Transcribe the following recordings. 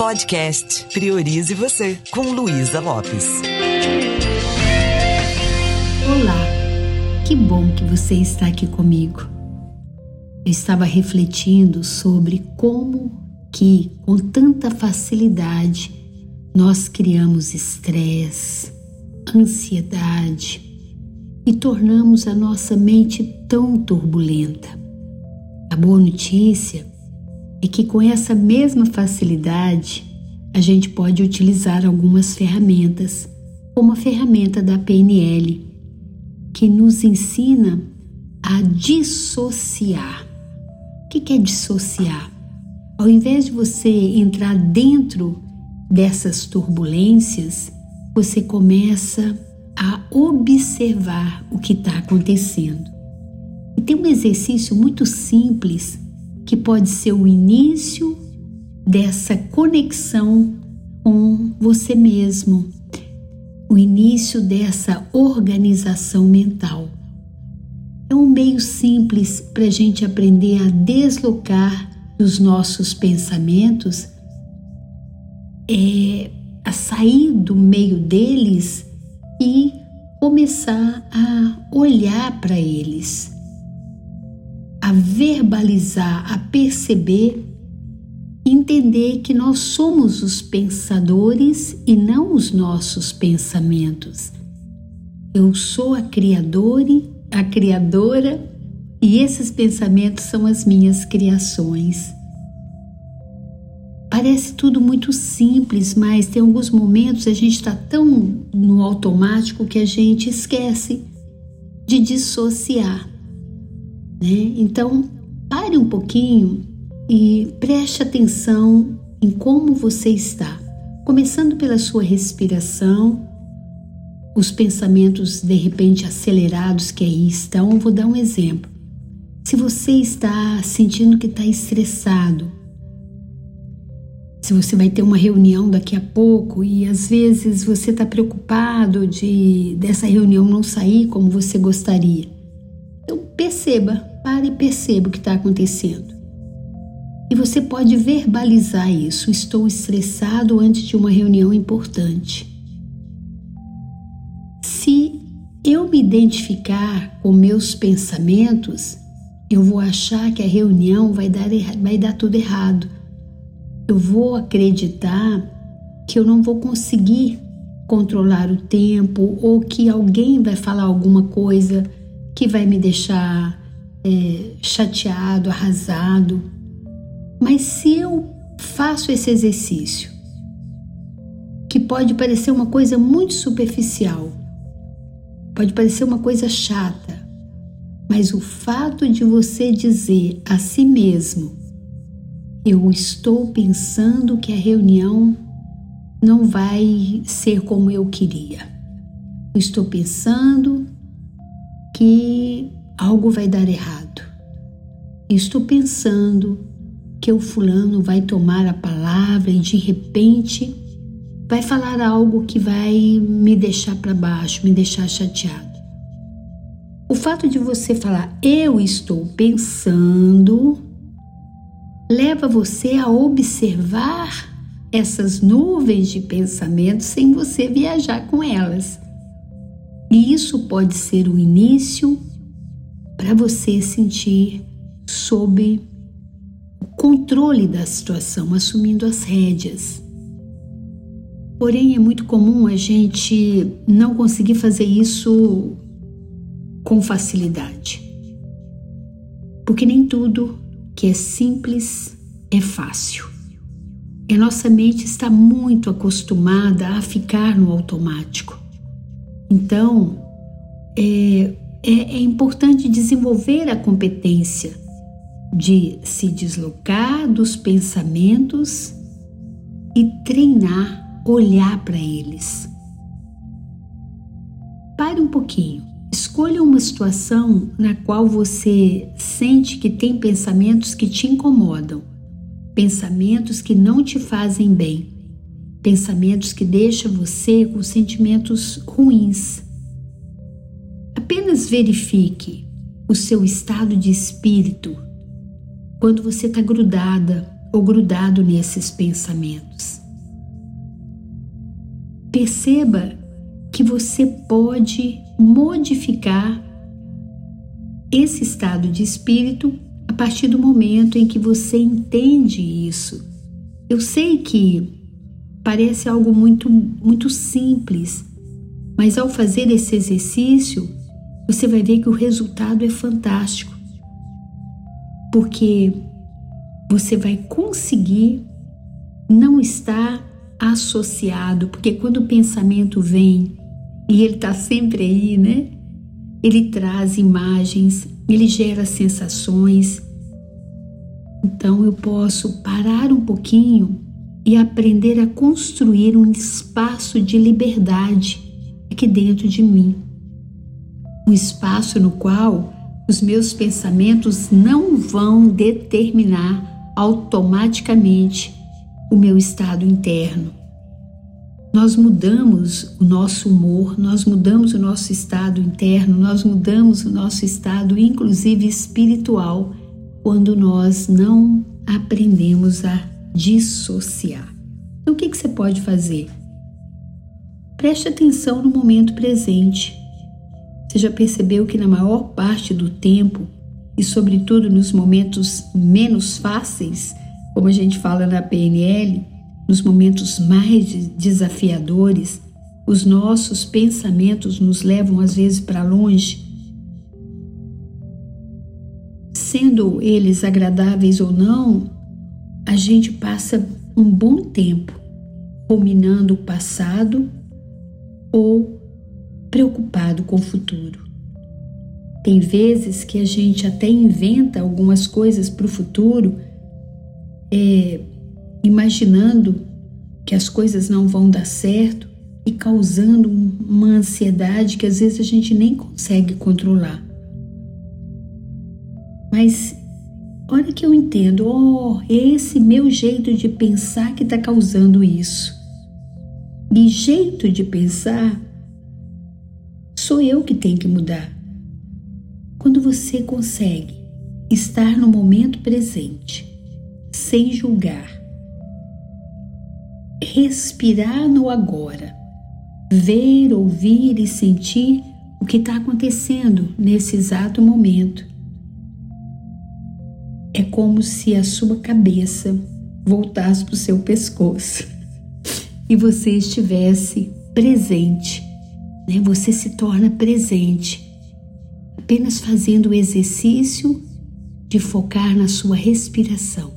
Podcast Priorize Você, com Luísa Lopes. Olá, que bom que você está aqui comigo. Eu estava refletindo sobre como que, com tanta facilidade, nós criamos estresse, ansiedade e tornamos a nossa mente tão turbulenta. A boa notícia é que com essa mesma facilidade a gente pode utilizar algumas ferramentas, como a ferramenta da PNL, que nos ensina a dissociar. O que é dissociar? Ao invés de você entrar dentro dessas turbulências, você começa a observar o que está acontecendo. E tem um exercício muito simples que pode ser o início dessa conexão com você mesmo, o início dessa organização mental. É um meio simples para a gente aprender a deslocar dos nossos pensamentos, é, a sair do meio deles e começar a olhar para eles a verbalizar, a perceber, entender que nós somos os pensadores e não os nossos pensamentos. Eu sou a criadora, a criadora e esses pensamentos são as minhas criações. Parece tudo muito simples, mas tem alguns momentos a gente está tão no automático que a gente esquece de dissociar. Né? Então, pare um pouquinho e preste atenção em como você está, começando pela sua respiração, os pensamentos de repente acelerados que aí estão. Vou dar um exemplo. Se você está sentindo que está estressado, se você vai ter uma reunião daqui a pouco e às vezes você está preocupado de dessa reunião não sair como você gostaria, então perceba Pare e perceba o que está acontecendo. E você pode verbalizar isso. Estou estressado antes de uma reunião importante. Se eu me identificar com meus pensamentos, eu vou achar que a reunião vai dar, vai dar tudo errado. Eu vou acreditar que eu não vou conseguir controlar o tempo ou que alguém vai falar alguma coisa que vai me deixar é, chateado, arrasado. Mas se eu faço esse exercício, que pode parecer uma coisa muito superficial, pode parecer uma coisa chata, mas o fato de você dizer a si mesmo: Eu estou pensando que a reunião não vai ser como eu queria. Eu estou pensando que algo vai dar errado. Estou pensando que o fulano vai tomar a palavra e de repente vai falar algo que vai me deixar para baixo, me deixar chateado. O fato de você falar eu estou pensando leva você a observar essas nuvens de pensamentos sem você viajar com elas. E isso pode ser o início para você sentir sob o controle da situação, assumindo as rédeas. Porém, é muito comum a gente não conseguir fazer isso com facilidade. Porque nem tudo que é simples é fácil. E a nossa mente está muito acostumada a ficar no automático. Então, é, é, é importante desenvolver a competência de se deslocar dos pensamentos e treinar olhar para eles. Pare um pouquinho. Escolha uma situação na qual você sente que tem pensamentos que te incomodam, pensamentos que não te fazem bem, pensamentos que deixam você com sentimentos ruins. Apenas verifique o seu estado de espírito quando você está grudada ou grudado nesses pensamentos. Perceba que você pode modificar esse estado de espírito a partir do momento em que você entende isso. Eu sei que parece algo muito muito simples, mas ao fazer esse exercício, você vai ver que o resultado é fantástico. Porque você vai conseguir não estar associado, porque quando o pensamento vem e ele está sempre aí, né? Ele traz imagens, ele gera sensações. Então eu posso parar um pouquinho e aprender a construir um espaço de liberdade aqui dentro de mim. Um espaço no qual os meus pensamentos não vão determinar automaticamente o meu estado interno. Nós mudamos o nosso humor, nós mudamos o nosso estado interno, nós mudamos o nosso estado, inclusive espiritual, quando nós não aprendemos a dissociar. Então, o que, que você pode fazer? Preste atenção no momento presente. Você já percebeu que na maior parte do tempo, e sobretudo nos momentos menos fáceis, como a gente fala na PNL, nos momentos mais desafiadores, os nossos pensamentos nos levam às vezes para longe. Sendo eles agradáveis ou não, a gente passa um bom tempo ruminando o passado ou preocupado com o futuro. Tem vezes que a gente até inventa algumas coisas para o futuro, é, imaginando que as coisas não vão dar certo e causando uma ansiedade que às vezes a gente nem consegue controlar. Mas olha que eu entendo, oh, esse meu jeito de pensar que está causando isso. E jeito de pensar sou eu que tenho que mudar. Quando você consegue estar no momento presente, sem julgar, respirar no agora, ver, ouvir e sentir o que está acontecendo nesse exato momento. É como se a sua cabeça voltasse para o seu pescoço e você estivesse presente, né? Você se torna presente, apenas fazendo o exercício de focar na sua respiração.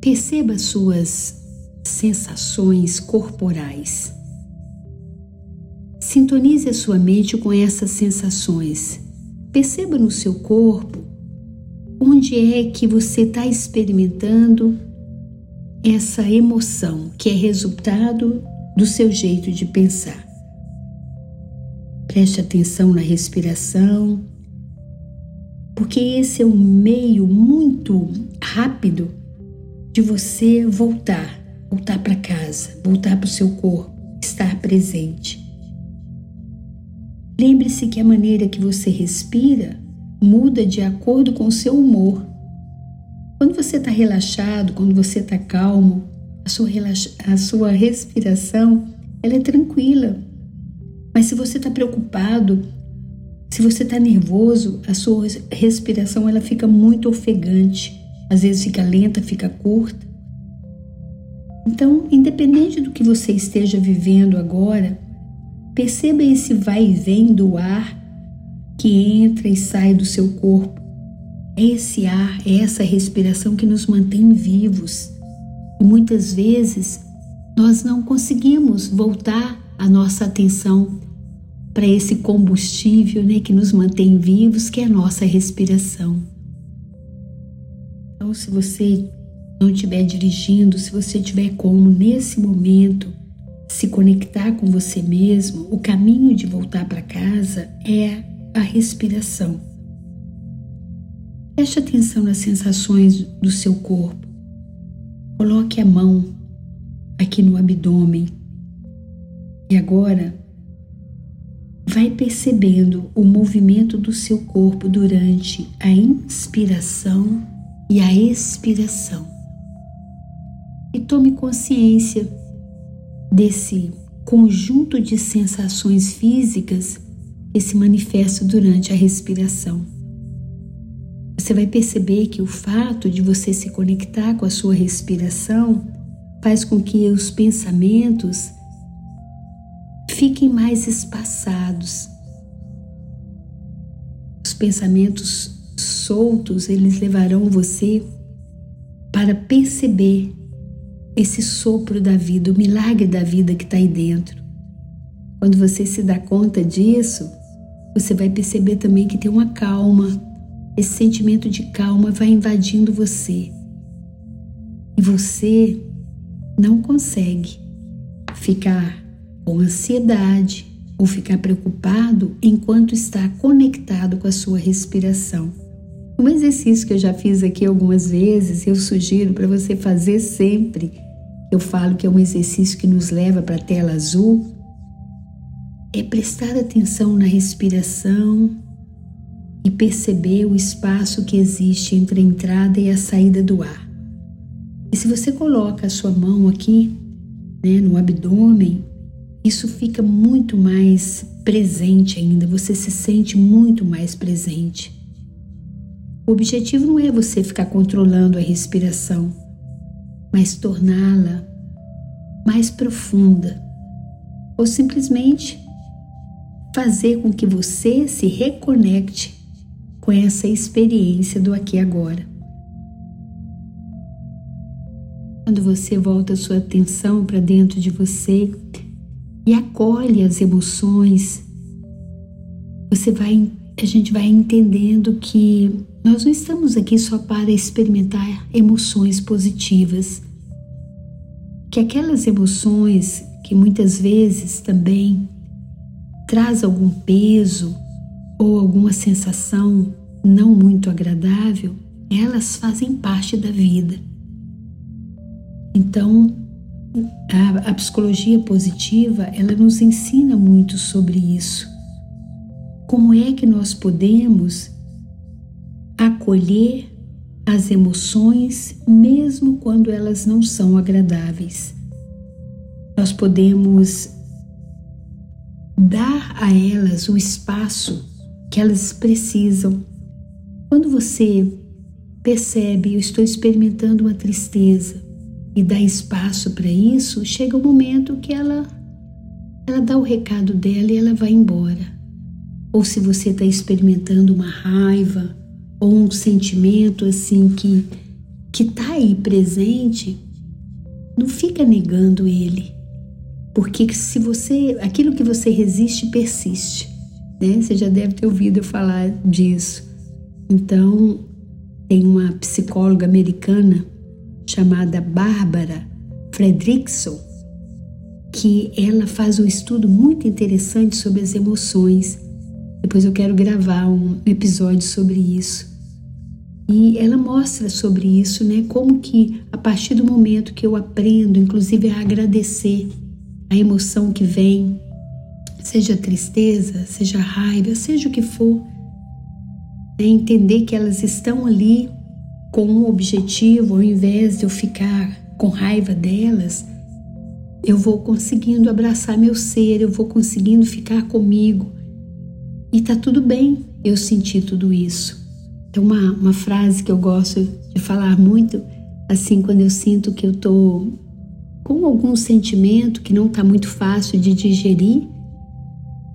Perceba suas sensações corporais. Sintonize a sua mente com essas sensações. Perceba no seu corpo onde é que você está experimentando essa emoção que é resultado do seu jeito de pensar. Preste atenção na respiração, porque esse é um meio muito rápido de você voltar, voltar para casa, voltar para o seu corpo, estar presente. Lembre-se que a maneira que você respira muda de acordo com o seu humor. Quando você está relaxado, quando você está calmo, a sua, a sua respiração ela é tranquila. Mas se você está preocupado, se você está nervoso, a sua respiração ela fica muito ofegante às vezes fica lenta, fica curta. Então, independente do que você esteja vivendo agora, perceba esse vai e vem do ar que entra e sai do seu corpo. É esse ar, é essa respiração que nos mantém vivos. E muitas vezes nós não conseguimos voltar a nossa atenção para esse combustível né, que nos mantém vivos, que é a nossa respiração. Então, se você não estiver dirigindo, se você tiver como nesse momento se conectar com você mesmo, o caminho de voltar para casa é a respiração. Preste atenção nas sensações do seu corpo. Coloque a mão aqui no abdômen. E agora vai percebendo o movimento do seu corpo durante a inspiração e a expiração. E tome consciência desse conjunto de sensações físicas que se manifesta durante a respiração. Você vai perceber que o fato de você se conectar com a sua respiração faz com que os pensamentos fiquem mais espaçados. Os pensamentos soltos, eles levarão você para perceber esse sopro da vida, o milagre da vida que está aí dentro. Quando você se dá conta disso, você vai perceber também que tem uma calma. Esse sentimento de calma vai invadindo você. E você não consegue ficar com ansiedade ou ficar preocupado enquanto está conectado com a sua respiração. Um exercício que eu já fiz aqui algumas vezes, eu sugiro para você fazer sempre. Eu falo que é um exercício que nos leva para a tela azul. É prestar atenção na respiração e perceber o espaço que existe entre a entrada e a saída do ar. E se você coloca a sua mão aqui, né, no abdômen, isso fica muito mais presente ainda, você se sente muito mais presente. O objetivo não é você ficar controlando a respiração, mas torná-la mais profunda, ou simplesmente fazer com que você se reconecte com essa experiência do aqui e agora. Quando você volta a sua atenção para dentro de você e acolhe as emoções, você vai, a gente vai entendendo que nós não estamos aqui só para experimentar emoções positivas. Que aquelas emoções que muitas vezes também traz algum peso ou alguma sensação não muito agradável, elas fazem parte da vida. Então, a, a psicologia positiva, ela nos ensina muito sobre isso. Como é que nós podemos acolher as emoções mesmo quando elas não são agradáveis? Nós podemos dar a elas o espaço que elas precisam. Quando você percebe, eu estou experimentando uma tristeza, e dá espaço para isso, chega o um momento que ela ela dá o recado dela e ela vai embora. Ou se você está experimentando uma raiva ou um sentimento assim que que está aí presente, não fica negando ele, porque se você aquilo que você resiste persiste, né? Você já deve ter ouvido eu falar disso. Então tem uma psicóloga americana chamada Bárbara Fredrickson, que ela faz um estudo muito interessante sobre as emoções. Depois eu quero gravar um episódio sobre isso. E ela mostra sobre isso, né? Como que a partir do momento que eu aprendo, inclusive a agradecer a emoção que vem, seja tristeza, seja raiva, seja o que for, é entender que elas estão ali com um objetivo, ao invés de eu ficar com raiva delas, eu vou conseguindo abraçar meu ser, eu vou conseguindo ficar comigo. E tá tudo bem eu sentir tudo isso. É uma, uma frase que eu gosto de falar muito, assim, quando eu sinto que eu tô com algum sentimento que não tá muito fácil de digerir,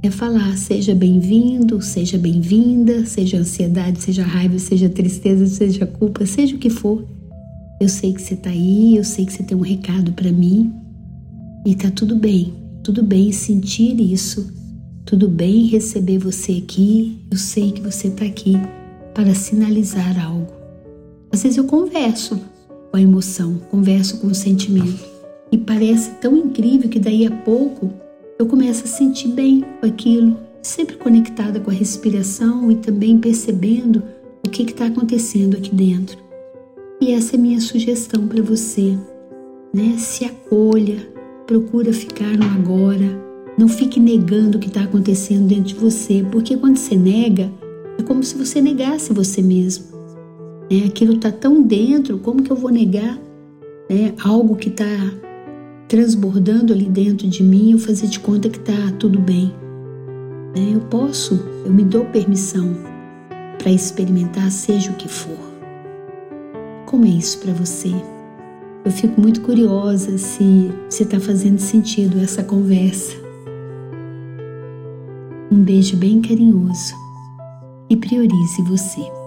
é falar: seja bem-vindo, seja bem-vinda, seja ansiedade, seja raiva, seja tristeza, seja culpa, seja o que for. Eu sei que você está aí, eu sei que você tem um recado para mim e tá tudo bem. Tudo bem sentir isso, tudo bem receber você aqui. Eu sei que você está aqui para sinalizar algo. Às vezes eu converso com a emoção, converso com o sentimento e parece tão incrível que daí a pouco eu começo a sentir bem com aquilo, sempre conectada com a respiração e também percebendo o que está acontecendo aqui dentro. E essa é minha sugestão para você, né? Se acolha, procura ficar no agora, não fique negando o que está acontecendo dentro de você, porque quando você nega, é como se você negasse você mesmo. É, aquilo está tão dentro, como que eu vou negar né, algo que está transbordando ali dentro de mim, eu fazer de conta que está tudo bem. É, eu posso, eu me dou permissão para experimentar, seja o que for. Como é isso para você? Eu fico muito curiosa se está fazendo sentido essa conversa. Um beijo bem carinhoso e priorize você.